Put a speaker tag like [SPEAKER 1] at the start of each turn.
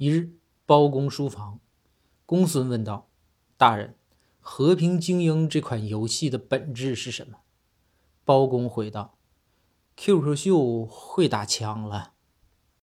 [SPEAKER 1] 一日，包公书房，公孙问道，大人，和平精英这款游戏的本质是什么？包公回道，QQ 秀会打枪了。